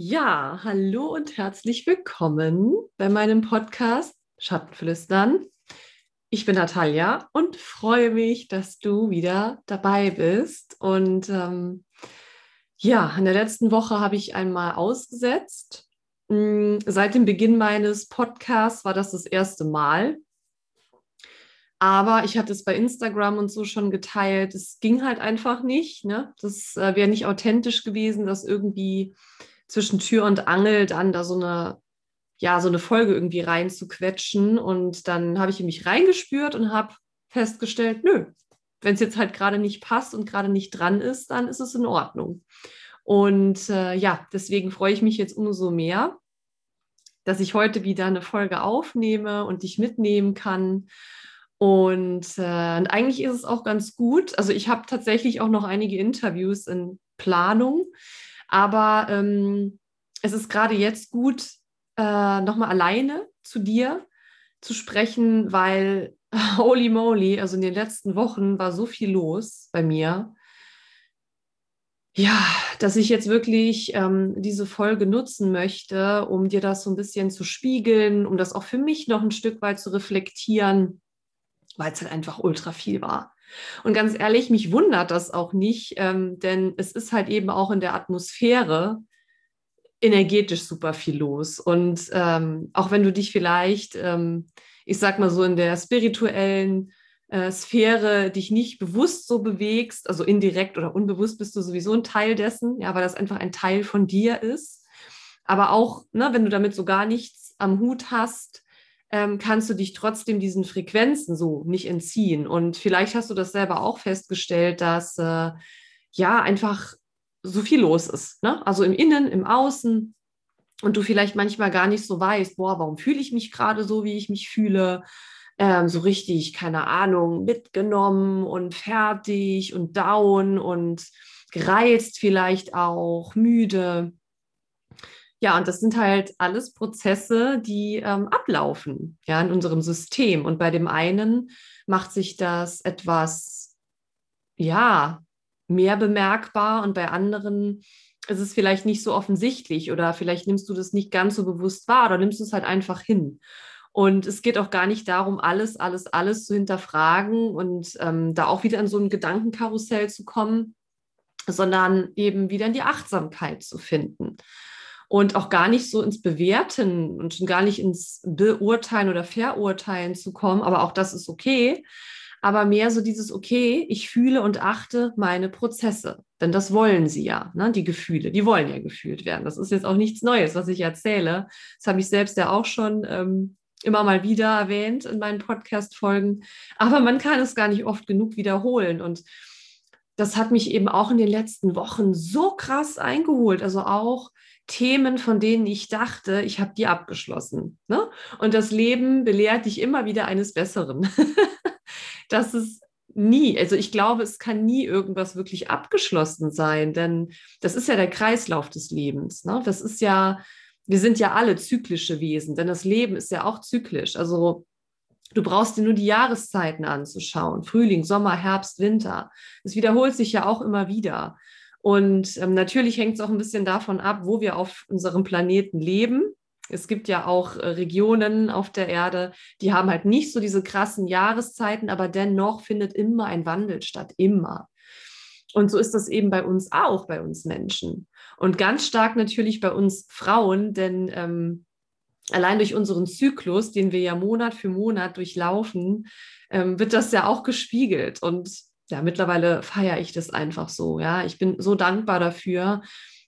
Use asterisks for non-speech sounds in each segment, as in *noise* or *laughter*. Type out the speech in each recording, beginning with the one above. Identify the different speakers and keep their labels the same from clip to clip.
Speaker 1: Ja, hallo und herzlich willkommen bei meinem Podcast Schattenflüstern. Ich bin Natalia und freue mich, dass du wieder dabei bist. Und ähm, ja, in der letzten Woche habe ich einmal ausgesetzt. Hm, seit dem Beginn meines Podcasts war das das erste Mal. Aber ich hatte es bei Instagram und so schon geteilt. Es ging halt einfach nicht. Ne? Das äh, wäre nicht authentisch gewesen, dass irgendwie zwischen Tür und Angel dann da so eine, ja, so eine Folge irgendwie reinzuquetschen. Und dann habe ich mich reingespürt und habe festgestellt, nö, wenn es jetzt halt gerade nicht passt und gerade nicht dran ist, dann ist es in Ordnung. Und äh, ja, deswegen freue ich mich jetzt umso mehr, dass ich heute wieder eine Folge aufnehme und dich mitnehmen kann. Und, äh, und eigentlich ist es auch ganz gut. Also ich habe tatsächlich auch noch einige Interviews in Planung. Aber ähm, es ist gerade jetzt gut, äh, nochmal alleine zu dir zu sprechen, weil *laughs* holy moly, also in den letzten Wochen war so viel los bei mir. Ja, dass ich jetzt wirklich ähm, diese Folge nutzen möchte, um dir das so ein bisschen zu spiegeln, um das auch für mich noch ein Stück weit zu reflektieren, weil es halt einfach ultra viel war. Und ganz ehrlich, mich wundert das auch nicht, ähm, denn es ist halt eben auch in der Atmosphäre energetisch super viel los. Und ähm, auch wenn du dich vielleicht, ähm, ich sag mal so, in der spirituellen äh, Sphäre dich nicht bewusst so bewegst, also indirekt oder unbewusst bist du sowieso ein Teil dessen, ja, weil das einfach ein Teil von dir ist. Aber auch, ne, wenn du damit so gar nichts am Hut hast, ähm, kannst du dich trotzdem diesen Frequenzen so nicht entziehen. Und vielleicht hast du das selber auch festgestellt, dass äh, ja einfach so viel los ist. Ne? Also im Innen, im Außen. Und du vielleicht manchmal gar nicht so weißt, boah, warum fühle ich mich gerade so, wie ich mich fühle? Ähm, so richtig, keine Ahnung, mitgenommen und fertig und down und gereizt vielleicht auch, müde. Ja, und das sind halt alles Prozesse, die ähm, ablaufen, ja, in unserem System. Und bei dem einen macht sich das etwas, ja, mehr bemerkbar und bei anderen ist es vielleicht nicht so offensichtlich oder vielleicht nimmst du das nicht ganz so bewusst wahr oder nimmst du es halt einfach hin. Und es geht auch gar nicht darum, alles, alles, alles zu hinterfragen und ähm, da auch wieder in so ein Gedankenkarussell zu kommen, sondern eben wieder in die Achtsamkeit zu finden und auch gar nicht so ins Bewerten und schon gar nicht ins Beurteilen oder Verurteilen zu kommen. Aber auch das ist okay. Aber mehr so dieses, okay, ich fühle und achte meine Prozesse. Denn das wollen sie ja, ne? die Gefühle, die wollen ja gefühlt werden. Das ist jetzt auch nichts Neues, was ich erzähle. Das habe ich selbst ja auch schon ähm, immer mal wieder erwähnt in meinen Podcast-Folgen. Aber man kann es gar nicht oft genug wiederholen. Und das hat mich eben auch in den letzten Wochen so krass eingeholt. Also auch Themen, von denen ich dachte, ich habe die abgeschlossen. Ne? Und das Leben belehrt dich immer wieder eines Besseren. *laughs* das ist nie, also ich glaube, es kann nie irgendwas wirklich abgeschlossen sein, denn das ist ja der Kreislauf des Lebens. Ne? Das ist ja, wir sind ja alle zyklische Wesen, denn das Leben ist ja auch zyklisch. Also du brauchst dir nur die Jahreszeiten anzuschauen. Frühling, Sommer, Herbst, Winter. Es wiederholt sich ja auch immer wieder. Und ähm, natürlich hängt es auch ein bisschen davon ab, wo wir auf unserem Planeten leben. Es gibt ja auch äh, Regionen auf der Erde, die haben halt nicht so diese krassen Jahreszeiten, aber dennoch findet immer ein Wandel statt, immer. Und so ist das eben bei uns auch, bei uns Menschen. Und ganz stark natürlich bei uns Frauen, denn ähm, allein durch unseren Zyklus, den wir ja Monat für Monat durchlaufen, ähm, wird das ja auch gespiegelt. Und ja, mittlerweile feiere ich das einfach so. Ja, ich bin so dankbar dafür,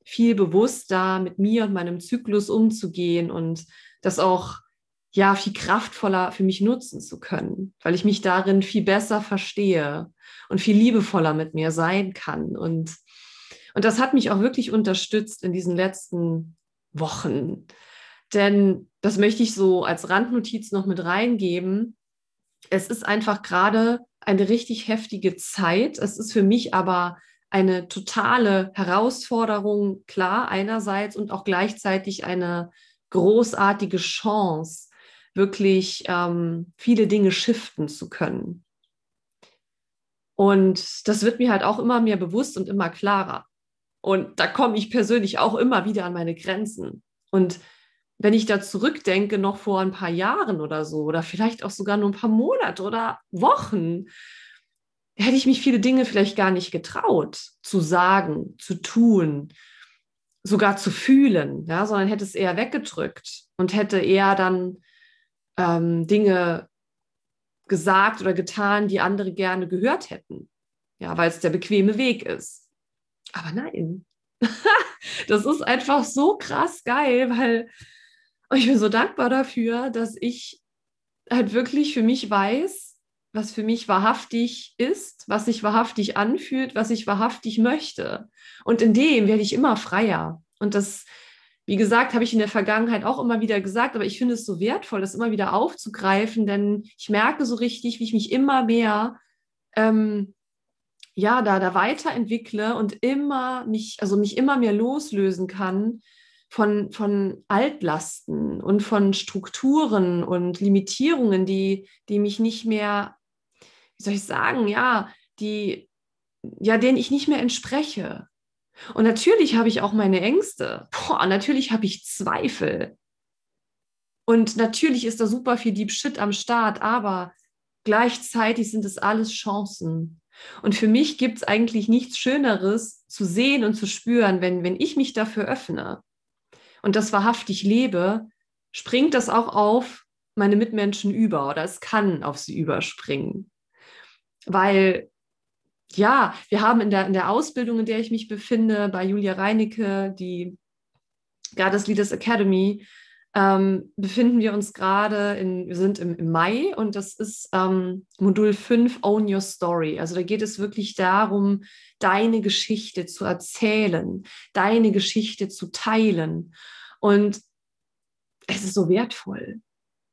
Speaker 1: viel bewusster mit mir und meinem Zyklus umzugehen und das auch ja viel kraftvoller für mich nutzen zu können, weil ich mich darin viel besser verstehe und viel liebevoller mit mir sein kann und und das hat mich auch wirklich unterstützt in diesen letzten Wochen. Denn das möchte ich so als Randnotiz noch mit reingeben. Es ist einfach gerade eine richtig heftige Zeit. Es ist für mich aber eine totale Herausforderung, klar, einerseits und auch gleichzeitig eine großartige Chance, wirklich ähm, viele Dinge shiften zu können. Und das wird mir halt auch immer mehr bewusst und immer klarer. Und da komme ich persönlich auch immer wieder an meine Grenzen. Und wenn ich da zurückdenke, noch vor ein paar Jahren oder so, oder vielleicht auch sogar nur ein paar Monate oder Wochen, hätte ich mich viele Dinge vielleicht gar nicht getraut zu sagen, zu tun, sogar zu fühlen, ja, sondern hätte es eher weggedrückt und hätte eher dann ähm, Dinge gesagt oder getan, die andere gerne gehört hätten, ja, weil es der bequeme Weg ist. Aber nein, *laughs* das ist einfach so krass geil, weil ich bin so dankbar dafür, dass ich halt wirklich für mich weiß, was für mich wahrhaftig ist, was sich wahrhaftig anfühlt, was ich wahrhaftig möchte. Und in dem werde ich immer freier. Und das, wie gesagt, habe ich in der Vergangenheit auch immer wieder gesagt, aber ich finde es so wertvoll, das immer wieder aufzugreifen, denn ich merke so richtig, wie ich mich immer mehr ähm, ja, da, da weiterentwickle und immer mich, also mich immer mehr loslösen kann von, von Altlasten und von Strukturen und Limitierungen, die, die mich nicht mehr, wie soll ich sagen, ja, die, ja, denen ich nicht mehr entspreche. Und natürlich habe ich auch meine Ängste. Boah, natürlich habe ich Zweifel. Und natürlich ist da super viel Deep Shit am Start, aber gleichzeitig sind es alles Chancen. Und für mich gibt es eigentlich nichts Schöneres zu sehen und zu spüren, wenn, wenn ich mich dafür öffne und das wahrhaftig lebe, springt das auch auf meine Mitmenschen über oder es kann auf sie überspringen. Weil, ja, wir haben in der, in der Ausbildung, in der ich mich befinde, bei Julia Reinecke, die Goddess Leaders Academy, ähm, befinden wir uns gerade in, wir sind im, im, Mai und das ist ähm, Modul 5 Own Your Story. Also da geht es wirklich darum, deine Geschichte zu erzählen, deine Geschichte zu teilen. Und es ist so wertvoll.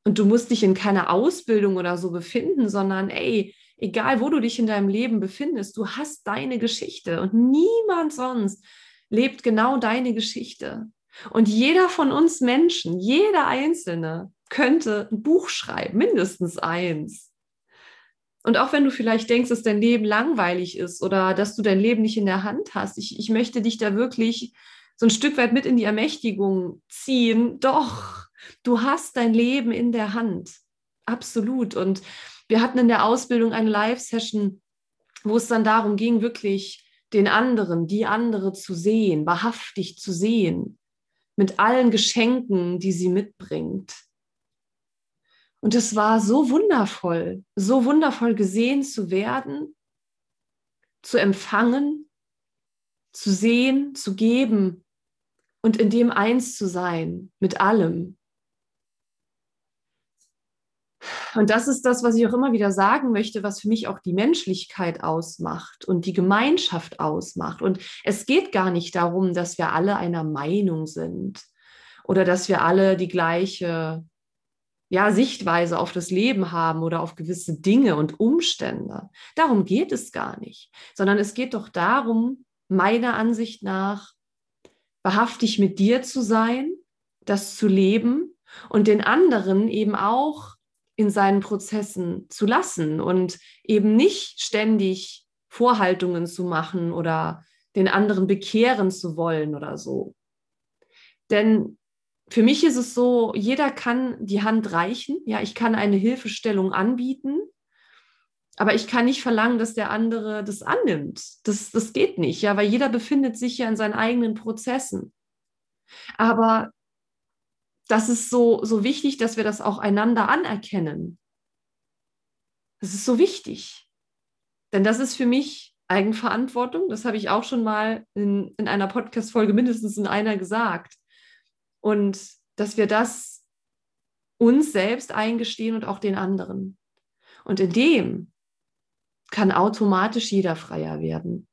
Speaker 1: Und du musst dich in keiner Ausbildung oder so befinden, sondern ey, egal wo du dich in deinem Leben befindest, du hast deine Geschichte und niemand sonst lebt genau deine Geschichte. Und jeder von uns Menschen, jeder Einzelne, könnte ein Buch schreiben, mindestens eins. Und auch wenn du vielleicht denkst, dass dein Leben langweilig ist oder dass du dein Leben nicht in der Hand hast, ich, ich möchte dich da wirklich so ein Stück weit mit in die Ermächtigung ziehen. Doch, du hast dein Leben in der Hand. Absolut. Und wir hatten in der Ausbildung eine Live-Session, wo es dann darum ging, wirklich den anderen, die andere zu sehen, wahrhaftig zu sehen mit allen Geschenken, die sie mitbringt. Und es war so wundervoll, so wundervoll gesehen zu werden, zu empfangen, zu sehen, zu geben und in dem eins zu sein mit allem. Und das ist das, was ich auch immer wieder sagen möchte, was für mich auch die Menschlichkeit ausmacht und die Gemeinschaft ausmacht. Und es geht gar nicht darum, dass wir alle einer Meinung sind oder dass wir alle die gleiche ja, Sichtweise auf das Leben haben oder auf gewisse Dinge und Umstände. Darum geht es gar nicht, sondern es geht doch darum, meiner Ansicht nach, wahrhaftig mit dir zu sein, das zu leben und den anderen eben auch in seinen Prozessen zu lassen und eben nicht ständig Vorhaltungen zu machen oder den anderen bekehren zu wollen oder so. Denn für mich ist es so, jeder kann die Hand reichen. Ja, ich kann eine Hilfestellung anbieten, aber ich kann nicht verlangen, dass der andere das annimmt. Das, das geht nicht, ja, weil jeder befindet sich ja in seinen eigenen Prozessen. Aber das ist so, so wichtig, dass wir das auch einander anerkennen. Das ist so wichtig. Denn das ist für mich Eigenverantwortung. Das habe ich auch schon mal in, in einer Podcast-Folge mindestens in einer gesagt. Und dass wir das uns selbst eingestehen und auch den anderen. Und in dem kann automatisch jeder freier werden.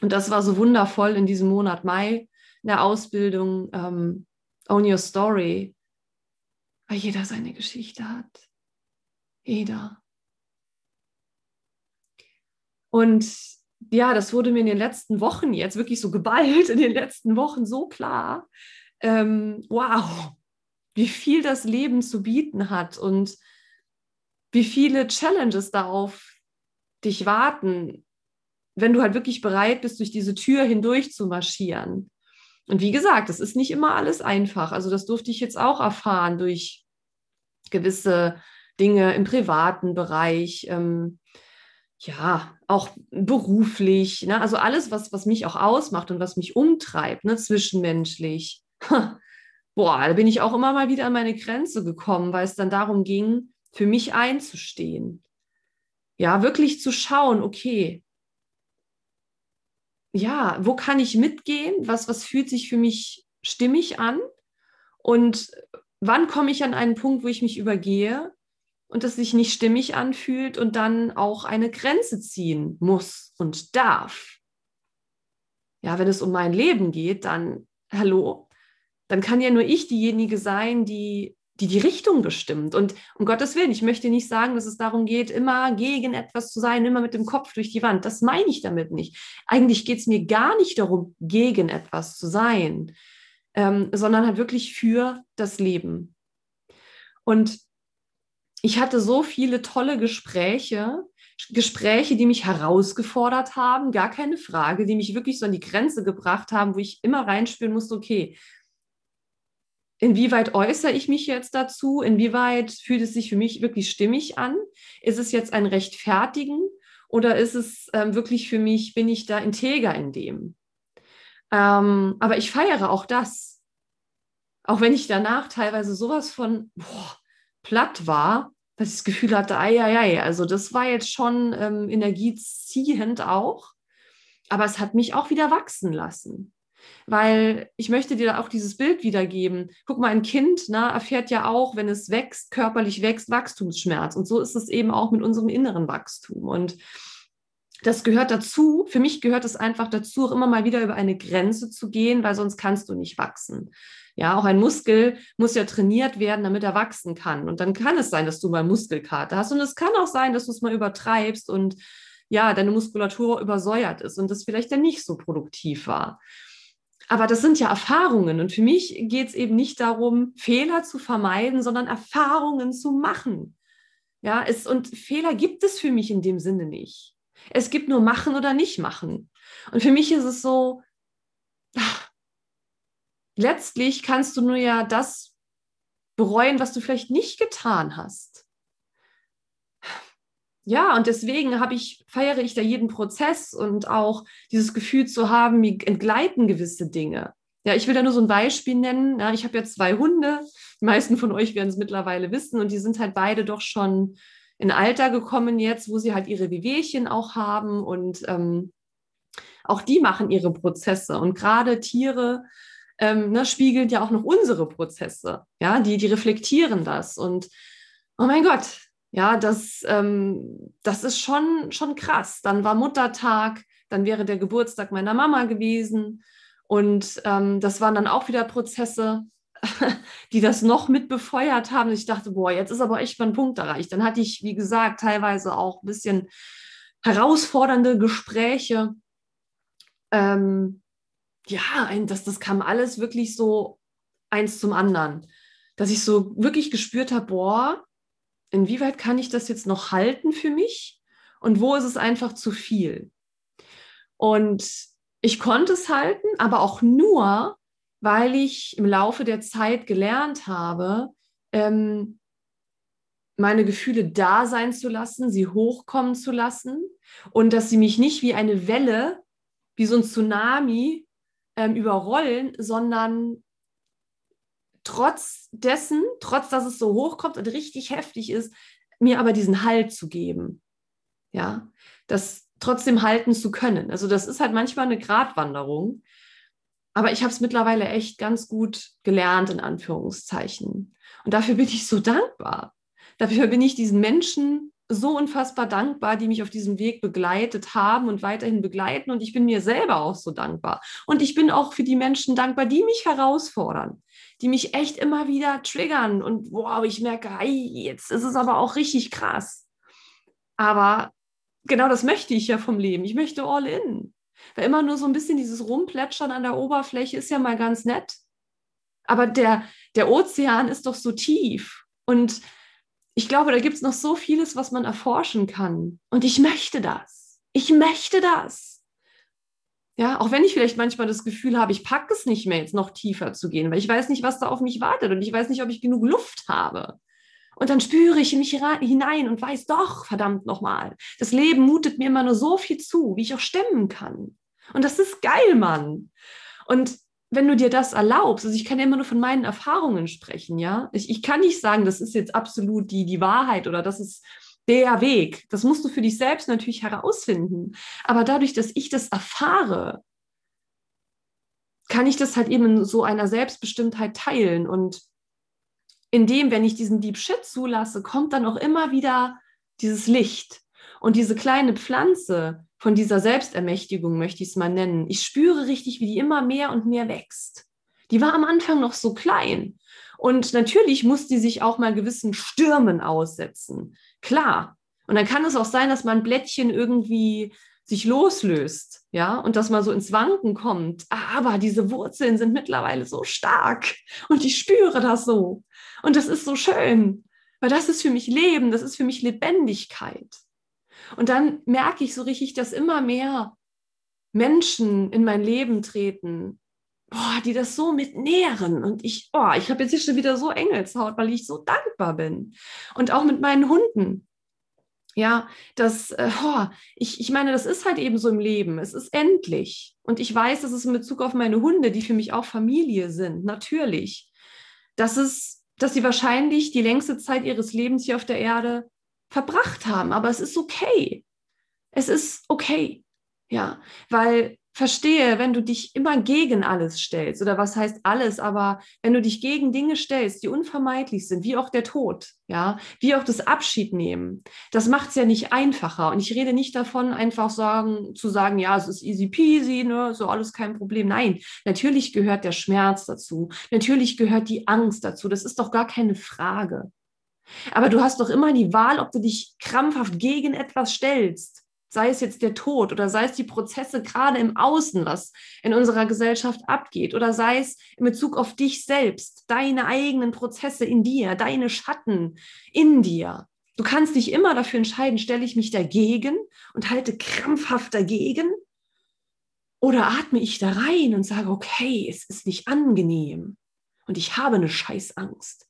Speaker 1: Und das war so wundervoll in diesem Monat Mai in der Ausbildung. Ähm, Own Your Story, weil jeder seine Geschichte hat. Jeder. Und ja, das wurde mir in den letzten Wochen jetzt wirklich so geballt, in den letzten Wochen so klar. Ähm, wow, wie viel das Leben zu bieten hat und wie viele Challenges da auf dich warten, wenn du halt wirklich bereit bist, durch diese Tür hindurch zu marschieren. Und wie gesagt, es ist nicht immer alles einfach. Also das durfte ich jetzt auch erfahren durch gewisse Dinge im privaten Bereich, ähm, ja, auch beruflich, ne? also alles, was, was mich auch ausmacht und was mich umtreibt, ne? zwischenmenschlich. *laughs* Boah, da bin ich auch immer mal wieder an meine Grenze gekommen, weil es dann darum ging, für mich einzustehen. Ja, wirklich zu schauen, okay, ja, wo kann ich mitgehen? Was, was fühlt sich für mich stimmig an? Und wann komme ich an einen Punkt, wo ich mich übergehe und es sich nicht stimmig anfühlt und dann auch eine Grenze ziehen muss und darf? Ja, wenn es um mein Leben geht, dann, hallo, dann kann ja nur ich diejenige sein, die die die Richtung bestimmt. Und um Gottes Willen, ich möchte nicht sagen, dass es darum geht, immer gegen etwas zu sein, immer mit dem Kopf durch die Wand. Das meine ich damit nicht. Eigentlich geht es mir gar nicht darum, gegen etwas zu sein, ähm, sondern halt wirklich für das Leben. Und ich hatte so viele tolle Gespräche, Gespräche, die mich herausgefordert haben, gar keine Frage, die mich wirklich so an die Grenze gebracht haben, wo ich immer reinspüren musste, okay, inwieweit äußere ich mich jetzt dazu? Inwieweit fühlt es sich für mich wirklich stimmig an? Ist es jetzt ein Rechtfertigen oder ist es ähm, wirklich für mich, bin ich da integer in dem? Ähm, aber ich feiere auch das. Auch wenn ich danach teilweise sowas von boah, platt war, dass ich das Gefühl hatte, ei, ei, ei, also das war jetzt schon ähm, energieziehend auch, aber es hat mich auch wieder wachsen lassen weil ich möchte dir auch dieses Bild wiedergeben. Guck mal, ein Kind na, erfährt ja auch, wenn es wächst, körperlich wächst, Wachstumsschmerz. Und so ist es eben auch mit unserem inneren Wachstum. Und das gehört dazu, für mich gehört es einfach dazu, auch immer mal wieder über eine Grenze zu gehen, weil sonst kannst du nicht wachsen. Ja, auch ein Muskel muss ja trainiert werden, damit er wachsen kann. Und dann kann es sein, dass du mal Muskelkater hast. Und es kann auch sein, dass du es mal übertreibst und ja, deine Muskulatur übersäuert ist und das vielleicht dann nicht so produktiv war aber das sind ja Erfahrungen. Und für mich geht es eben nicht darum, Fehler zu vermeiden, sondern Erfahrungen zu machen. Ja, es, und Fehler gibt es für mich in dem Sinne nicht. Es gibt nur machen oder nicht machen. Und für mich ist es so, ach, letztlich kannst du nur ja das bereuen, was du vielleicht nicht getan hast ja, und deswegen habe ich, feiere ich da jeden Prozess und auch dieses Gefühl zu haben, mir entgleiten gewisse Dinge. Ja, ich will da nur so ein Beispiel nennen. Ja, ich habe ja zwei Hunde. Die meisten von euch werden es mittlerweile wissen und die sind halt beide doch schon in Alter gekommen jetzt, wo sie halt ihre Wehwehchen auch haben und ähm, auch die machen ihre Prozesse. Und gerade Tiere ähm, ne, spiegeln ja auch noch unsere Prozesse. Ja, die, die reflektieren das. Und oh mein Gott, ja, das, ähm, das ist schon, schon krass. Dann war Muttertag, dann wäre der Geburtstag meiner Mama gewesen. Und ähm, das waren dann auch wieder Prozesse, *laughs* die das noch mit befeuert haben. Ich dachte, boah, jetzt ist aber echt mal ein Punkt erreicht. Dann hatte ich, wie gesagt, teilweise auch ein bisschen herausfordernde Gespräche. Ähm, ja, das, das kam alles wirklich so eins zum anderen, dass ich so wirklich gespürt habe, boah, inwieweit kann ich das jetzt noch halten für mich und wo ist es einfach zu viel? Und ich konnte es halten, aber auch nur, weil ich im Laufe der Zeit gelernt habe, ähm, meine Gefühle da sein zu lassen, sie hochkommen zu lassen und dass sie mich nicht wie eine Welle, wie so ein Tsunami ähm, überrollen, sondern trotz dessen, trotz dass es so hochkommt und richtig heftig ist, mir aber diesen Halt zu geben. Ja, das trotzdem halten zu können. Also das ist halt manchmal eine Gratwanderung. Aber ich habe es mittlerweile echt ganz gut gelernt, in Anführungszeichen. Und dafür bin ich so dankbar. Dafür bin ich diesen Menschen so unfassbar dankbar, die mich auf diesem Weg begleitet haben und weiterhin begleiten. Und ich bin mir selber auch so dankbar. Und ich bin auch für die Menschen dankbar, die mich herausfordern, die mich echt immer wieder triggern. Und wow, ich merke, hey, jetzt ist es aber auch richtig krass. Aber genau das möchte ich ja vom Leben. Ich möchte all in. Weil immer nur so ein bisschen dieses Rumplätschern an der Oberfläche ist ja mal ganz nett. Aber der, der Ozean ist doch so tief. Und ich glaube, da gibt es noch so vieles, was man erforschen kann. Und ich möchte das. Ich möchte das. Ja, auch wenn ich vielleicht manchmal das Gefühl habe, ich packe es nicht mehr, jetzt noch tiefer zu gehen, weil ich weiß nicht, was da auf mich wartet und ich weiß nicht, ob ich genug Luft habe. Und dann spüre ich mich hinein und weiß doch, verdammt nochmal, das Leben mutet mir immer nur so viel zu, wie ich auch stemmen kann. Und das ist geil, Mann. Und wenn du dir das erlaubst, also ich kann ja immer nur von meinen Erfahrungen sprechen, ja. Ich, ich kann nicht sagen, das ist jetzt absolut die, die Wahrheit oder das ist der Weg. Das musst du für dich selbst natürlich herausfinden. Aber dadurch, dass ich das erfahre, kann ich das halt eben in so einer Selbstbestimmtheit teilen. Und indem, wenn ich diesen Deep Shit zulasse, kommt dann auch immer wieder dieses Licht. Und diese kleine Pflanze von dieser Selbstermächtigung, möchte ich es mal nennen, ich spüre richtig, wie die immer mehr und mehr wächst. Die war am Anfang noch so klein. Und natürlich muss die sich auch mal gewissen Stürmen aussetzen. Klar. Und dann kann es auch sein, dass man Blättchen irgendwie sich loslöst, ja, und dass man so ins Wanken kommt. Aber diese Wurzeln sind mittlerweile so stark und ich spüre das so. Und das ist so schön, weil das ist für mich Leben, das ist für mich Lebendigkeit. Und dann merke ich so richtig, dass immer mehr Menschen in mein Leben treten, boah, die das so mit nähren. Und ich, oh, ich habe jetzt hier schon wieder so Engelshaut, weil ich so dankbar bin. Und auch mit meinen Hunden. Ja, das, äh, oh, ich, ich meine, das ist halt eben so im Leben. Es ist endlich. Und ich weiß, dass es in Bezug auf meine Hunde, die für mich auch Familie sind, natürlich, dass es, dass sie wahrscheinlich die längste Zeit ihres Lebens hier auf der Erde verbracht haben. Aber es ist okay. Es ist okay. Ja, weil verstehe, wenn du dich immer gegen alles stellst, oder was heißt alles, aber wenn du dich gegen Dinge stellst, die unvermeidlich sind, wie auch der Tod, ja, wie auch das Abschied nehmen, das macht es ja nicht einfacher. Und ich rede nicht davon, einfach sagen, zu sagen, ja, es ist easy peasy, ne, so alles kein Problem. Nein, natürlich gehört der Schmerz dazu. Natürlich gehört die Angst dazu. Das ist doch gar keine Frage. Aber du hast doch immer die Wahl, ob du dich krampfhaft gegen etwas stellst sei es jetzt der Tod oder sei es die Prozesse gerade im Außen, was in unserer Gesellschaft abgeht, oder sei es in Bezug auf dich selbst, deine eigenen Prozesse in dir, deine Schatten in dir. Du kannst dich immer dafür entscheiden, stelle ich mich dagegen und halte krampfhaft dagegen oder atme ich da rein und sage, okay, es ist nicht angenehm und ich habe eine Scheißangst.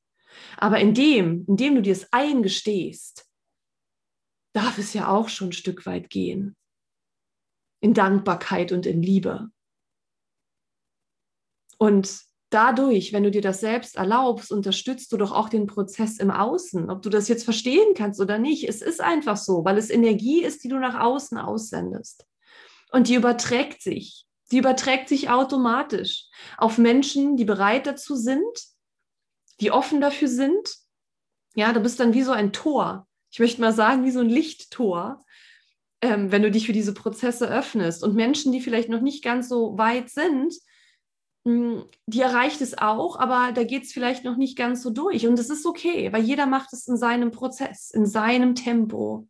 Speaker 1: Aber indem, indem du dir es eingestehst, darf es ja auch schon ein Stück weit gehen. In Dankbarkeit und in Liebe. Und dadurch, wenn du dir das selbst erlaubst, unterstützt du doch auch den Prozess im Außen. Ob du das jetzt verstehen kannst oder nicht, es ist einfach so, weil es Energie ist, die du nach außen aussendest. Und die überträgt sich. Die überträgt sich automatisch auf Menschen, die bereit dazu sind, die offen dafür sind. Ja, du bist dann wie so ein Tor, ich möchte mal sagen, wie so ein Lichttor, ähm, wenn du dich für diese Prozesse öffnest. Und Menschen, die vielleicht noch nicht ganz so weit sind, mh, hm, die erreicht es auch, aber da geht es vielleicht noch nicht ganz so durch. Und das ist okay, weil jeder macht es in seinem Prozess, in seinem Tempo.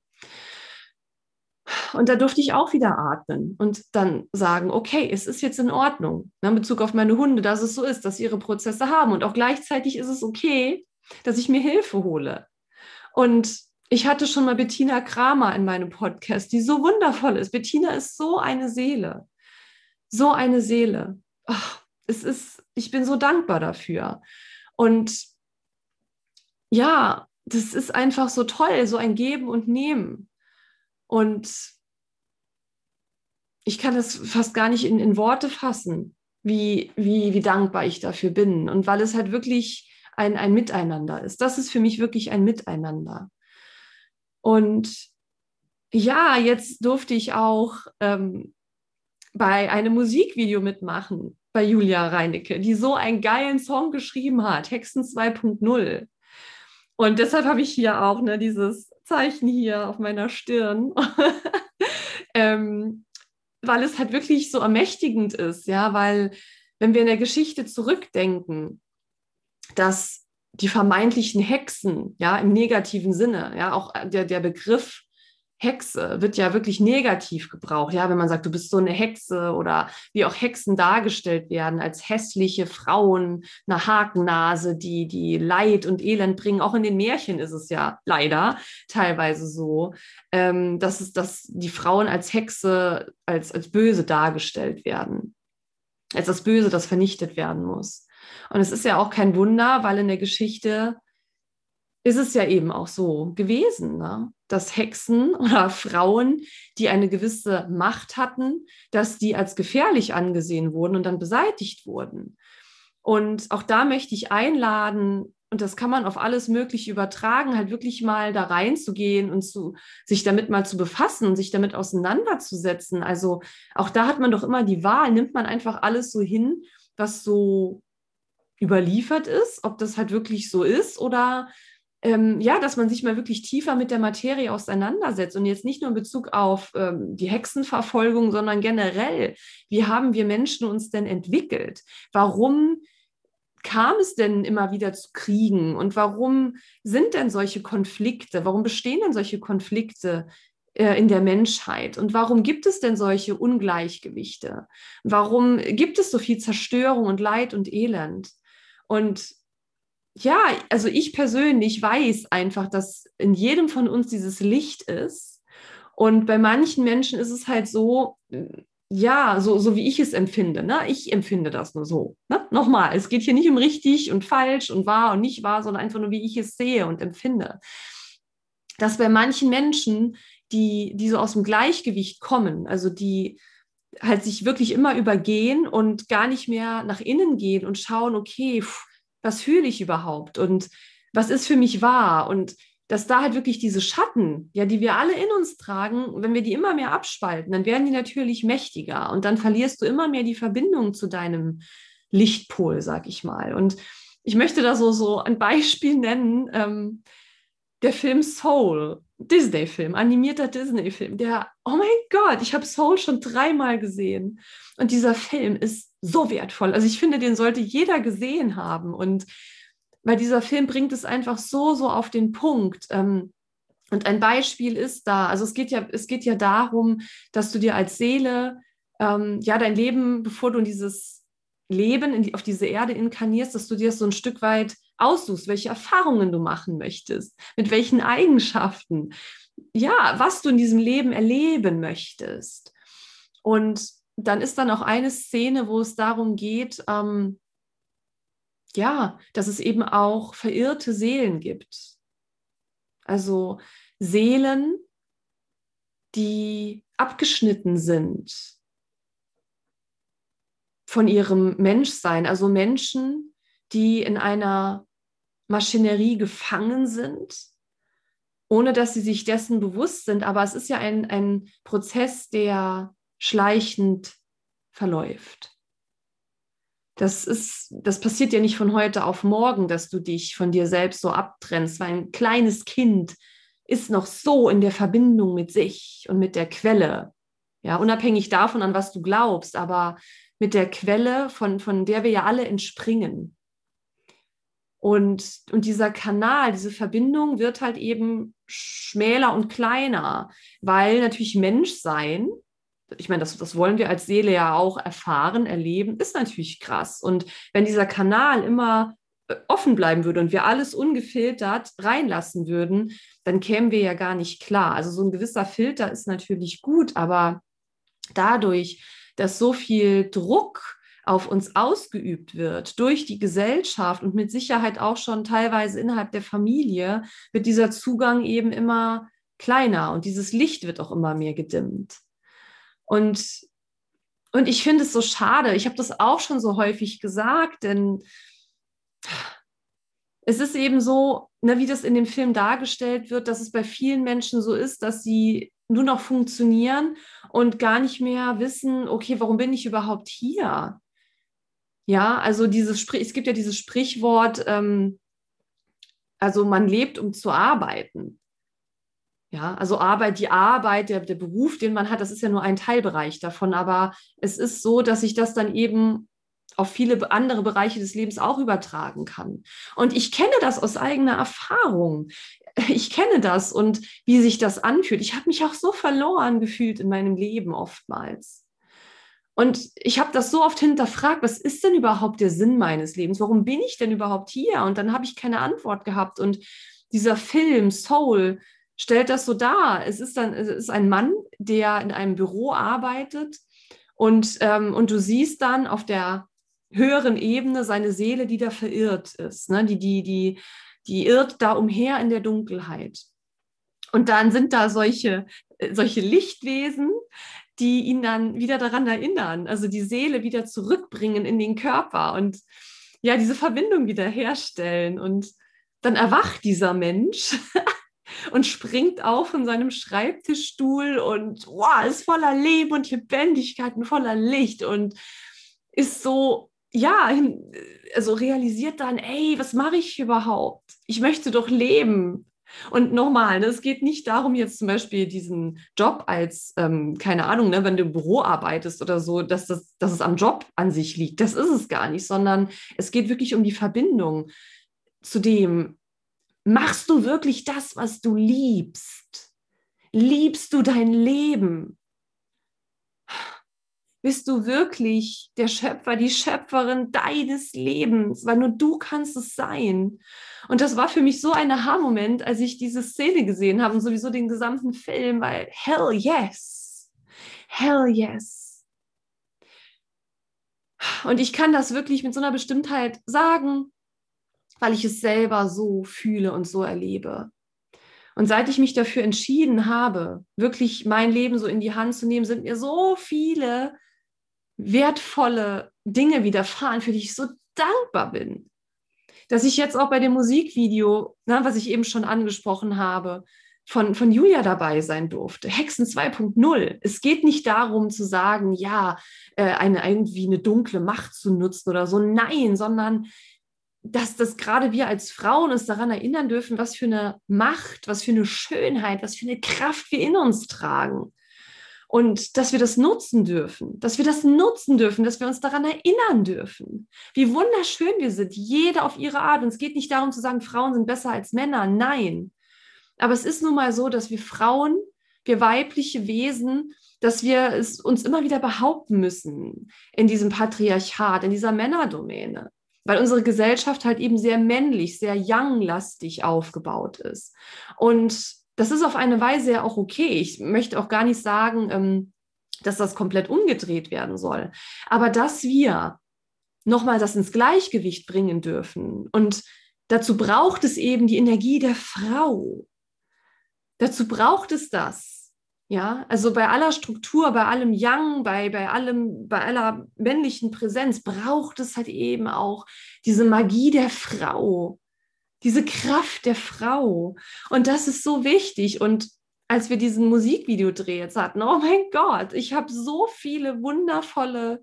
Speaker 1: Und da durfte ich auch wieder atmen und dann sagen, okay, es ist jetzt in Ordnung. Ne, in Bezug auf meine Hunde, dass es so ist, dass sie ihre Prozesse haben. Und auch gleichzeitig ist es okay, dass ich mir Hilfe hole. Und ich hatte schon mal Bettina Kramer in meinem Podcast, die so wundervoll ist. Bettina ist so eine Seele. So eine Seele. Ach, es ist, ich bin so dankbar dafür. Und ja, das ist einfach so toll, so ein Geben und Nehmen. Und ich kann das fast gar nicht in, in Worte fassen, wie, wie, wie dankbar ich dafür bin. Und weil es halt wirklich ein, ein Miteinander ist. Das ist für mich wirklich ein Miteinander. Und ja, jetzt durfte ich auch ähm, bei einem Musikvideo mitmachen bei Julia Reinecke, die so einen geilen Song geschrieben hat, Hexen 2.0. Und deshalb habe ich hier auch ne, dieses Zeichen hier auf meiner Stirn, *laughs* ähm, weil es halt wirklich so ermächtigend ist, ja, weil wenn wir in der Geschichte zurückdenken, dass die vermeintlichen Hexen, ja, im negativen Sinne, ja, auch der, der Begriff Hexe wird ja wirklich negativ gebraucht. Ja, wenn man sagt, du bist so eine Hexe oder wie auch Hexen dargestellt werden als hässliche Frauen, eine Hakennase, die, die Leid und Elend bringen. Auch in den Märchen ist es ja leider teilweise so, ähm, dass, es, dass die Frauen als Hexe, als, als böse dargestellt werden. Als das Böse, das vernichtet werden muss. Und es ist ja auch kein Wunder, weil in der Geschichte ist es ja eben auch so gewesen, ne? dass Hexen *laughs* oder Frauen, die eine gewisse Macht hatten, dass die als gefährlich angesehen wurden und dann beseitigt wurden. Und auch da möchte ich einladen, und das kann man auf alles Mögliche übertragen, halt wirklich mal da reinzugehen und zu, sich damit mal zu befassen sich damit auseinanderzusetzen. Also auch da hat man doch immer die Wahl, nimmt man einfach alles so hin, was so überliefert ist, ob das halt wirklich so ist oder ähm, ja, dass man sich mal wirklich tiefer mit der Materie auseinandersetzt und jetzt nicht nur in Bezug auf ähm, die Hexenverfolgung, sondern generell, wie haben wir Menschen uns denn entwickelt? Warum kam es denn immer wieder zu Kriegen und warum sind denn solche Konflikte, warum bestehen denn solche Konflikte äh, in der Menschheit und warum gibt es denn solche Ungleichgewichte? Warum gibt es so viel Zerstörung und Leid und Elend? Und ja, also ich persönlich weiß einfach, dass in jedem von uns dieses Licht ist. Und bei manchen Menschen ist es halt so, ja, so, so wie ich es empfinde. Ne? Ich empfinde das nur so. Ne? Nochmal, es geht hier nicht um richtig und falsch und wahr und nicht wahr, sondern einfach nur, wie ich es sehe und empfinde. Dass bei manchen Menschen, die, die so aus dem Gleichgewicht kommen, also die halt sich wirklich immer übergehen und gar nicht mehr nach innen gehen und schauen, okay, pff, was fühle ich überhaupt und was ist für mich wahr und dass da halt wirklich diese Schatten, ja, die wir alle in uns tragen, wenn wir die immer mehr abspalten, dann werden die natürlich mächtiger und dann verlierst du immer mehr die Verbindung zu deinem Lichtpol, sag ich mal. Und ich möchte da so, so ein Beispiel nennen, ähm, der Film Soul, Disney-Film, animierter Disney-Film, der, oh mein Gott, ich habe Soul schon dreimal gesehen. Und dieser Film ist so wertvoll. Also ich finde, den sollte jeder gesehen haben. Und weil dieser Film bringt es einfach so, so auf den Punkt. Ähm, und ein Beispiel ist da, also es geht ja, es geht ja darum, dass du dir als Seele ähm, ja dein Leben, bevor du in dieses Leben in die, auf diese Erde inkarnierst, dass du dir so ein Stück weit aussuchst, welche Erfahrungen du machen möchtest, mit welchen Eigenschaften, ja, was du in diesem Leben erleben möchtest. Und dann ist dann auch eine Szene, wo es darum geht, ähm, ja, dass es eben auch verirrte Seelen gibt. Also Seelen, die abgeschnitten sind von ihrem Menschsein. Also Menschen, die in einer Maschinerie gefangen sind, ohne dass sie sich dessen bewusst sind. Aber es ist ja ein, ein Prozess, der schleichend verläuft. Das ist, das passiert ja nicht von heute auf morgen, dass du dich von dir selbst so abtrennst, weil ein kleines Kind ist noch so in der Verbindung mit sich und mit der Quelle. Ja, unabhängig davon, an was du glaubst, aber mit der Quelle, von, von der wir ja alle entspringen. Und, und dieser Kanal, diese Verbindung wird halt eben schmäler und kleiner, weil natürlich Menschsein ich meine, das, das wollen wir als Seele ja auch erfahren, erleben, ist natürlich krass. Und wenn dieser Kanal immer äh, offen bleiben würde und wir alles ungefiltert reinlassen würden, dann kämen wir ja gar nicht klar. Also so ein gewisser Filter ist natürlich gut, aber dadurch, dass so viel Druck auf uns ausgeübt wird durch die Gesellschaft und mit Sicherheit auch schon teilweise innerhalb der Familie, wird dieser Zugang eben immer kleiner und dieses Licht wird auch immer mehr gedimmt. Und, und ich finde es so schade. Ich habe das auch schon so häufig gesagt, denn es ist eben so, ne, wie das in dem Film dargestellt wird, dass es bei vielen Menschen so ist, dass sie nur noch funktionieren und gar nicht mehr wissen, okay, warum bin ich überhaupt hier? Ja, also dieses Sprich, es gibt ja dieses Sprichwort, ähm, also man lebt, um zu arbeiten. Ja, also Arbeit, die Arbeit, der, der Beruf, den man hat, das ist ja nur ein Teilbereich davon. Aber es ist so, dass sich das dann eben auf viele andere Bereiche des Lebens auch übertragen kann. Und ich kenne das aus eigener Erfahrung. ich kenne das und wie sich das anfühlt. Ich habe mich auch so verloren gefühlt in meinem Leben oftmals. Und ich habe das so oft hinterfragt, was ist denn überhaupt der Sinn meines Lebens? Warum bin ich denn überhaupt hier? Und dann habe ich keine Antwort gehabt. Und dieser Film Soul stellt das so dar. Es ist dann, es ist ein Mann, der in einem Büro arbeitet und, ähm, und du siehst dann auf der höheren Ebene seine Seele, die da verirrt ist, ne? die, die, die, die irrt da umher in der Dunkelheit. Und dann sind da solche, äh, solche Lichtwesen, die ihn dann wieder daran erinnern, also die Seele wieder zurückbringen in den Körper und ja, diese Verbindung wieder herstellen. Und dann erwacht dieser Mensch *laughs* und springt auf von seinem Schreibtischstuhl und wow, ist voller Leben und Lebendigkeit und voller Licht und ist so, ja, also realisiert dann, ey, was mache ich überhaupt? Ich möchte doch leben. Und nochmal, ne, es geht nicht darum, jetzt zum Beispiel diesen Job als, ähm, keine Ahnung, ne, wenn du im Büro arbeitest oder so, dass, das, dass es am Job an sich liegt. Das ist es gar nicht, sondern es geht wirklich um die Verbindung zu dem, machst du wirklich das, was du liebst? Liebst du dein Leben? Bist du wirklich der Schöpfer, die Schöpferin deines Lebens? Weil nur du kannst es sein. Und das war für mich so ein Aha-Moment, als ich diese Szene gesehen habe und sowieso den gesamten Film, weil hell yes, hell yes. Und ich kann das wirklich mit so einer Bestimmtheit sagen, weil ich es selber so fühle und so erlebe. Und seit ich mich dafür entschieden habe, wirklich mein Leben so in die Hand zu nehmen, sind mir so viele wertvolle Dinge widerfahren, für die ich so dankbar bin. Dass ich jetzt auch bei dem Musikvideo, na, was ich eben schon angesprochen habe, von, von Julia dabei sein durfte. Hexen 2.0. Es geht nicht darum zu sagen, ja, äh, eine irgendwie eine dunkle Macht zu nutzen oder so. Nein, sondern dass, dass gerade wir als Frauen uns daran erinnern dürfen, was für eine Macht, was für eine Schönheit, was für eine Kraft wir in uns tragen. Und dass wir das nutzen dürfen, dass wir das nutzen dürfen, dass wir uns daran erinnern dürfen, wie wunderschön wir sind, jeder auf ihre Art. Und es geht nicht darum zu sagen, Frauen sind besser als Männer, nein. Aber es ist nun mal so, dass wir Frauen, wir weibliche Wesen, dass wir es uns immer wieder behaupten müssen in diesem Patriarchat, in dieser Männerdomäne, weil unsere Gesellschaft halt eben sehr männlich, sehr young-lastig aufgebaut ist. Und das ist auf eine Weise ja auch okay. Ich möchte auch gar nicht sagen, ähm, dass das komplett umgedreht werden soll. Aber dass wir nochmal das ins Gleichgewicht bringen dürfen. Und dazu braucht es eben die Energie der Frau. Dazu braucht es das. Ja, also bei aller Struktur, bei allem Yang, bei, bei allem, bei aller männlichen Präsenz braucht es halt eben auch diese Magie der Frau diese Kraft der Frau. Und das ist so wichtig. Und als wir diesen Musikvideodreh jetzt hatten, oh mein Gott, ich habe so viele wundervolle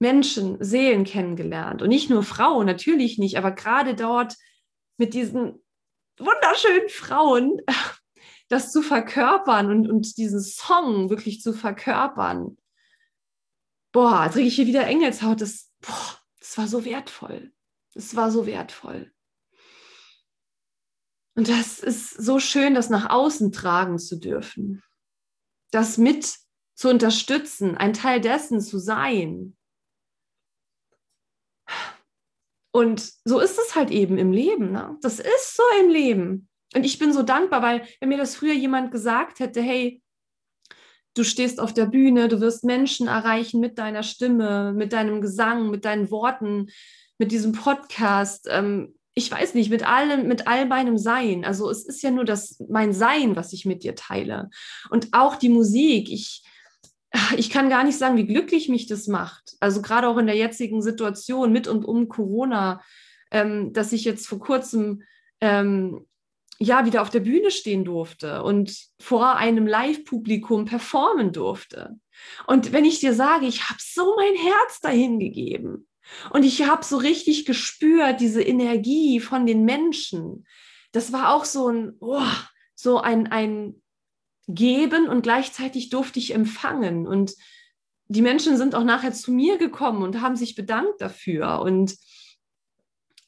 Speaker 1: Menschen, Seelen kennengelernt. Und nicht nur Frauen, natürlich nicht, aber gerade dort mit diesen wunderschönen Frauen, *laughs* das zu verkörpern und, und diesen Song wirklich zu verkörpern. Boah, jetzt kriege ich hier wieder Engelshaut. Das, boah, das war so wertvoll. Das war so wertvoll. Und das ist so schön, das nach außen tragen zu dürfen. Das mit zu unterstützen, ein Teil dessen zu sein. Und so ist es halt eben im Leben. Ne? Das ist so im Leben. Und ich bin so dankbar, weil wenn mir das früher jemand gesagt hätte, hey, du stehst auf der Bühne, du wirst Menschen erreichen mit deiner Stimme, mit deinem Gesang, mit deinen Worten, mit diesem Podcast. Ähm, ich weiß nicht, mit allem, mit all meinem Sein. Also es ist ja nur das, mein Sein, was ich mit dir teile. Und auch die Musik. Ich, ich kann gar nicht sagen, wie glücklich mich das macht. Also gerade auch in der jetzigen Situation mit und um Corona, ähm, dass ich jetzt vor kurzem ähm, ja wieder auf der Bühne stehen durfte und vor einem Live-Publikum performen durfte. Und wenn ich dir sage, ich habe so mein Herz dahin gegeben, und ich habe so richtig gespürt, diese Energie von den Menschen. Das war auch so ein, oh, so ein, ein Geben und gleichzeitig durfte ich empfangen. Und die Menschen sind auch nachher zu mir gekommen und haben sich bedankt dafür. Und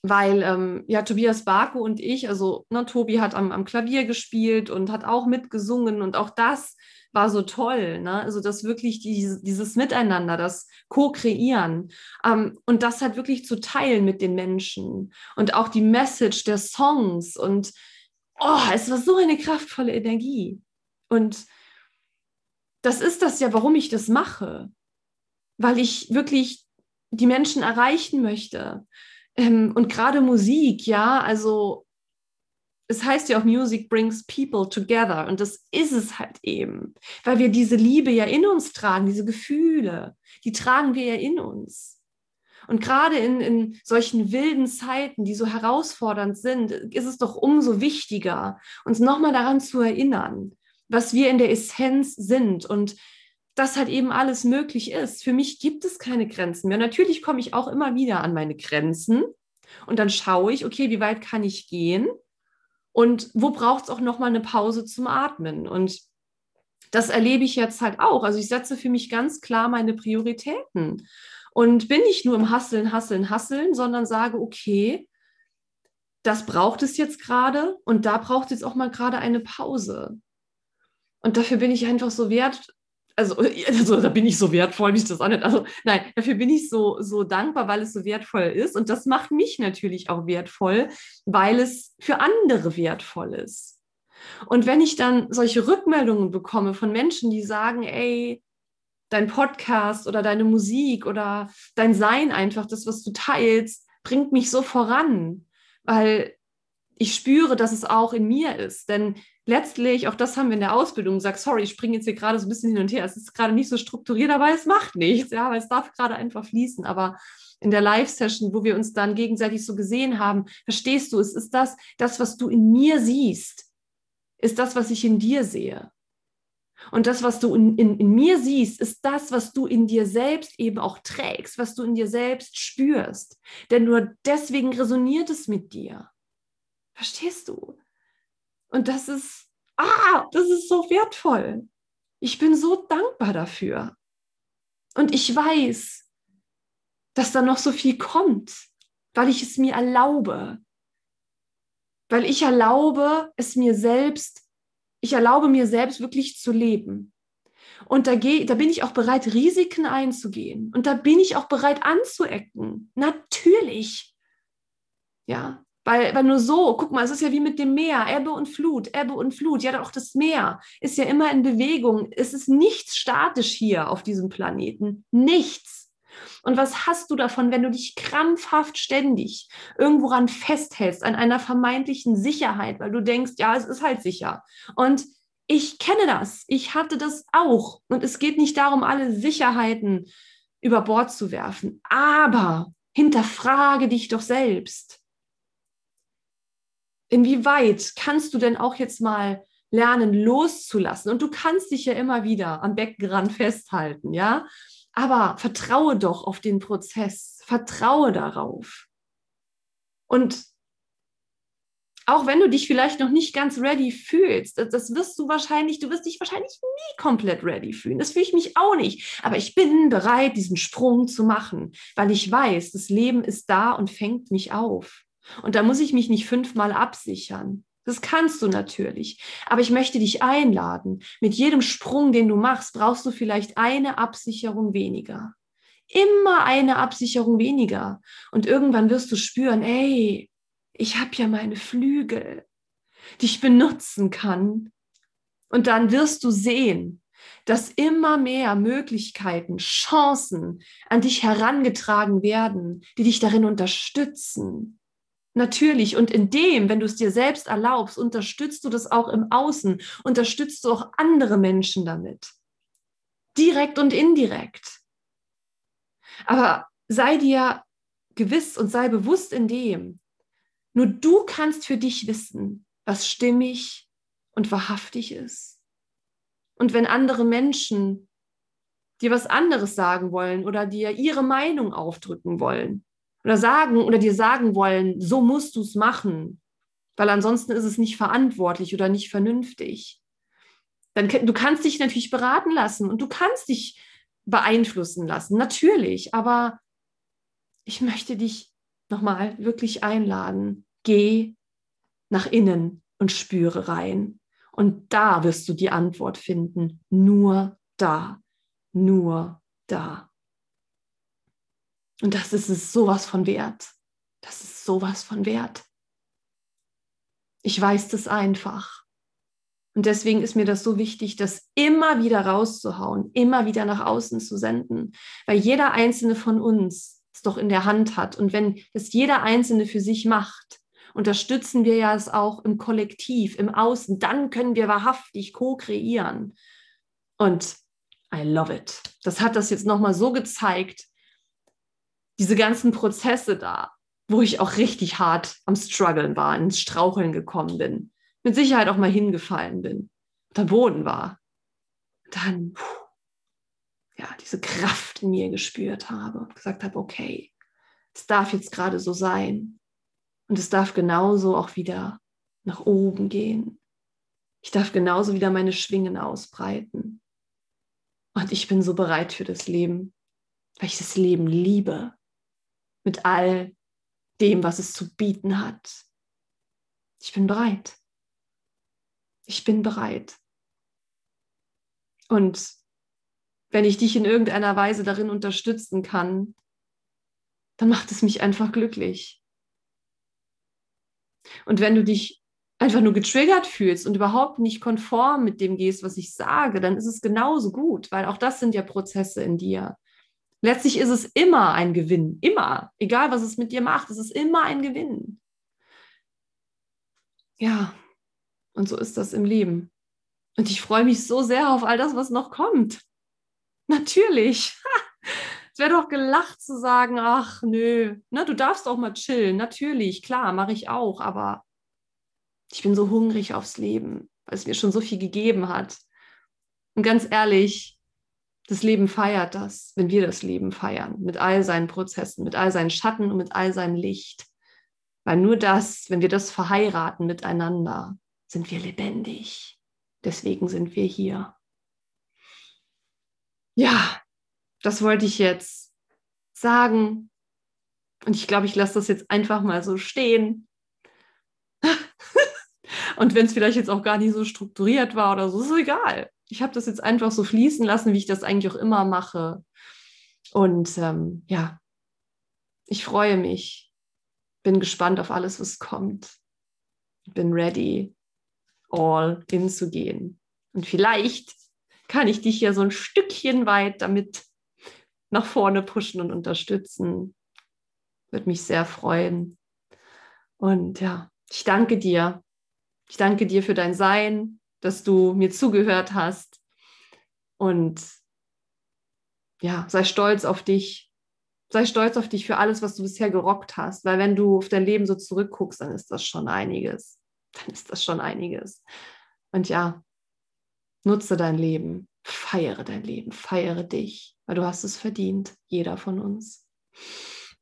Speaker 1: weil ähm, ja Tobias Barko und ich, also ne, Tobi hat am, am Klavier gespielt und hat auch mitgesungen und auch das war so toll. Ne? Also das wirklich dieses, dieses Miteinander, das Co-Kreieren ähm, und das halt wirklich zu teilen mit den Menschen und auch die Message der Songs und oh, es war so eine kraftvolle Energie. Und das ist das ja, warum ich das mache, weil ich wirklich die Menschen erreichen möchte. Ähm, und gerade Musik, ja, also es heißt ja auch, Music brings people together. Und das ist es halt eben, weil wir diese Liebe ja in uns tragen, diese Gefühle, die tragen wir ja in uns. Und gerade in, in solchen wilden Zeiten, die so herausfordernd sind, ist es doch umso wichtiger, uns nochmal daran zu erinnern, was wir in der Essenz sind und dass halt eben alles möglich ist. Für mich gibt es keine Grenzen mehr. Natürlich komme ich auch immer wieder an meine Grenzen und dann schaue ich, okay, wie weit kann ich gehen? Und wo braucht es auch nochmal eine Pause zum Atmen? Und das erlebe ich jetzt halt auch. Also ich setze für mich ganz klar meine Prioritäten und bin nicht nur im Hasseln, Hasseln, Hasseln, sondern sage, okay, das braucht es jetzt gerade und da braucht es jetzt auch mal gerade eine Pause. Und dafür bin ich einfach so wert, also, *laughs* also da bin ich so wertvoll, wie ich das anhört. Also nein, dafür bin ich so, so dankbar, weil es so wertvoll ist. Und das macht mich natürlich auch wertvoll, weil es für andere wertvoll ist. Und wenn ich dann solche Rückmeldungen bekomme von Menschen, die sagen, ey, dein Podcast oder deine Musik oder dein Sein einfach, das, was du teilst, bringt mich so voran, weil ich spüre, dass es auch in mir ist. Denn letztlich, auch das haben wir in der Ausbildung gesagt, sorry, ich springe jetzt hier gerade so ein bisschen hin und her, es ist gerade nicht so strukturiert, aber es macht nichts, ja, weil es darf gerade einfach fließen. Aber in der Live-Session, wo wir uns dann gegenseitig so gesehen haben, verstehst du, es ist das, das, was du in mir siehst, ist das, was ich in dir sehe. Und das, was du in, in, in mir siehst, ist das, was du in dir selbst eben auch trägst, was du in dir selbst spürst. Denn nur deswegen resoniert es mit dir. Verstehst du? Und das ist, ah, das ist so wertvoll. Ich bin so dankbar dafür. Und ich weiß, dass da noch so viel kommt, weil ich es mir erlaube. Weil ich erlaube, es mir selbst, ich erlaube mir selbst wirklich zu leben. Und da, geh, da bin ich auch bereit, Risiken einzugehen. Und da bin ich auch bereit anzuecken. Natürlich. Ja, weil, weil nur so, guck mal, es ist ja wie mit dem Meer, Ebbe und Flut, Ebbe und Flut. Ja, auch das Meer ist ja immer in Bewegung. Es ist nichts statisch hier auf diesem Planeten. Nichts. Und was hast du davon, wenn du dich krampfhaft ständig irgendworan festhältst, an einer vermeintlichen Sicherheit, weil du denkst, ja, es ist halt sicher. Und ich kenne das. Ich hatte das auch. Und es geht nicht darum, alle Sicherheiten über Bord zu werfen. Aber hinterfrage dich doch selbst inwieweit kannst du denn auch jetzt mal lernen, loszulassen? Und du kannst dich ja immer wieder am Beckenrand *laughs* festhalten, ja? Aber vertraue doch auf den Prozess, vertraue darauf. Und auch wenn du dich vielleicht noch nicht ganz ready fühlst, das, wirst du wahrscheinlich, du wirst dich wahrscheinlich nie komplett ready fühlen. Das fühle ich mich auch nicht. Aber ich bin bereit, diesen Sprung zu machen, weil ich weiß, das Leben ist da und fängt mich auf. Und da muss ich mich nicht fünfmal absichern. Das kannst du natürlich. Aber ich möchte dich einladen. Mit jedem Sprung, den du machst, brauchst du vielleicht eine Absicherung weniger. Immer eine Absicherung weniger. Und irgendwann wirst du spüren, ey, ich habe ja meine Flügel, die ich benutzen kann. Und dann wirst du sehen, dass immer mehr Möglichkeiten, Chancen an dich herangetragen werden, die dich darin unterstützen, Natürlich. Und in dem, wenn du es dir selbst erlaubst, unterstützt du das auch im Außen, unterstützt du auch andere Menschen damit. Direkt und indirekt. Aber sei dir gewiss und sei bewusst in dem, nur du kannst für dich wissen, was stimmig und wahrhaftig ist. Und wenn andere Menschen dir was anderes sagen wollen oder dir ihre Meinung aufdrücken wollen, oder sagen oder dir sagen wollen, so musst du es machen, weil ansonsten ist es nicht verantwortlich oder nicht vernünftig. Dann du kannst dich natürlich beraten lassen und du kannst dich beeinflussen lassen, natürlich, aber ich möchte dich nochmal wirklich einladen. Geh nach innen und spüre rein. Und da wirst du die Antwort finden. Nur da. Nur da. Und das ist es sowas von wert. Das ist sowas von wert. Ich weiß das einfach. Und deswegen ist mir das so wichtig, das immer wieder rauszuhauen, immer wieder nach außen zu senden, weil jeder einzelne von uns es doch in der Hand hat. Und wenn das jeder einzelne für sich macht, unterstützen wir ja es auch im Kollektiv, im Außen, dann können wir wahrhaftig co-kreieren. Und I love it. Das hat das jetzt nochmal so gezeigt, diese ganzen Prozesse da, wo ich auch richtig hart am Struggeln war, ins Straucheln gekommen bin, mit Sicherheit auch mal hingefallen bin, der Boden war. Dann, ja, diese Kraft in mir gespürt habe und gesagt habe, okay, es darf jetzt gerade so sein. Und es darf genauso auch wieder nach oben gehen. Ich darf genauso wieder meine Schwingen ausbreiten. Und ich bin so bereit für das Leben, weil ich das Leben liebe. Mit all dem, was es zu bieten hat. Ich bin bereit. Ich bin bereit. Und wenn ich dich in irgendeiner Weise darin unterstützen kann, dann macht es mich einfach glücklich. Und wenn du dich einfach nur getriggert fühlst und überhaupt nicht konform mit dem gehst, was ich sage, dann ist es genauso gut, weil auch das sind ja Prozesse in dir. Letztlich ist es immer ein Gewinn, immer, egal was es mit dir macht, es ist immer ein Gewinn. Ja, und so ist das im Leben. Und ich freue mich so sehr auf all das, was noch kommt. Natürlich. *laughs* Es wäre doch gelacht zu sagen, ach nö, ne, du darfst auch mal chillen. Natürlich, klar, mache ich auch, aber ich bin so hungrig aufs Leben, weil es mir schon so viel gegeben hat. Und ganz ehrlich, das Leben feiert das, wenn wir das Leben feiern, mit all seinen Prozessen, mit all seinen Schatten und mit all seinem Licht. Weil nur das, wenn wir das verheiraten miteinander, sind wir lebendig. Deswegen sind wir hier. Ja, das wollte ich jetzt sagen. Und ich glaube, ich lasse das jetzt einfach mal so stehen. *laughs* Und wenn es vielleicht jetzt auch gar nicht so strukturiert war oder so, ist es egal. Ich habe das jetzt einfach so fließen lassen, wie ich das eigentlich auch immer mache. Und ähm, ja, ich freue mich. Bin gespannt auf alles, was kommt. Bin ready, all in zu gehen. Und vielleicht kann ich dich ja so ein Stückchen weit damit nach vorne pushen und unterstützen. Würde mich sehr freuen. Und ja, ich danke dir. Ich danke dir für dein Sein, dass du mir zugehört hast. Und ja, sei stolz auf dich. Sei stolz auf dich für alles, was du bisher gerockt hast. Weil wenn du auf dein Leben so zurückguckst, dann ist das schon einiges. Dann ist das schon einiges. Und ja, nutze dein Leben. Feiere dein Leben. Feiere dich weil du hast es verdient, jeder von uns.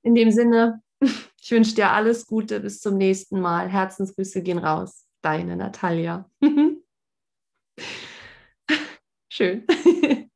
Speaker 1: In dem Sinne, *laughs* ich wünsche dir alles Gute, bis zum nächsten Mal. Herzensgrüße gehen raus. Deine Natalia. *laughs* Schön. *laughs*